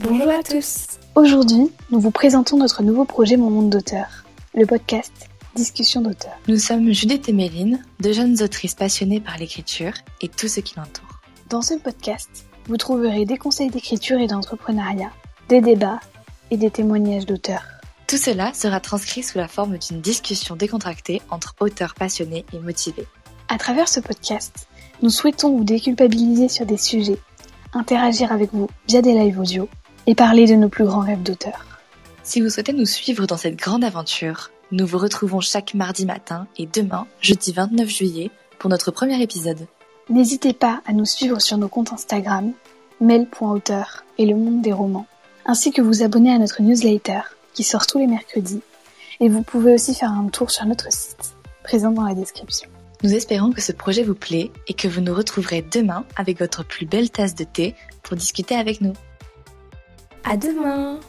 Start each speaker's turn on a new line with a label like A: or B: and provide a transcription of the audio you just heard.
A: Bonjour à tous.
B: Aujourd'hui, nous vous présentons notre nouveau projet Mon Monde d'auteur, le podcast Discussion d'auteur.
A: Nous sommes Judith et Méline, deux jeunes autrices passionnées par l'écriture et tout ce qui l'entoure.
B: Dans ce podcast, vous trouverez des conseils d'écriture et d'entrepreneuriat, des débats et des témoignages d'auteurs.
A: Tout cela sera transcrit sous la forme d'une discussion décontractée entre auteurs passionnés et motivés.
B: À travers ce podcast, nous souhaitons vous déculpabiliser sur des sujets, interagir avec vous via des lives audio et parler de nos plus grands rêves d'auteurs.
A: Si vous souhaitez nous suivre dans cette grande aventure, nous vous retrouvons chaque mardi matin et demain, jeudi 29 juillet, pour notre premier épisode.
B: N'hésitez pas à nous suivre sur nos comptes Instagram, mail.auteur et le monde des romans, ainsi que vous abonner à notre newsletter qui sort tous les mercredis. Et vous pouvez aussi faire un tour sur notre site, présent dans la description.
A: Nous espérons que ce projet vous plaît et que vous nous retrouverez demain avec votre plus belle tasse de thé pour discuter avec nous.
C: À demain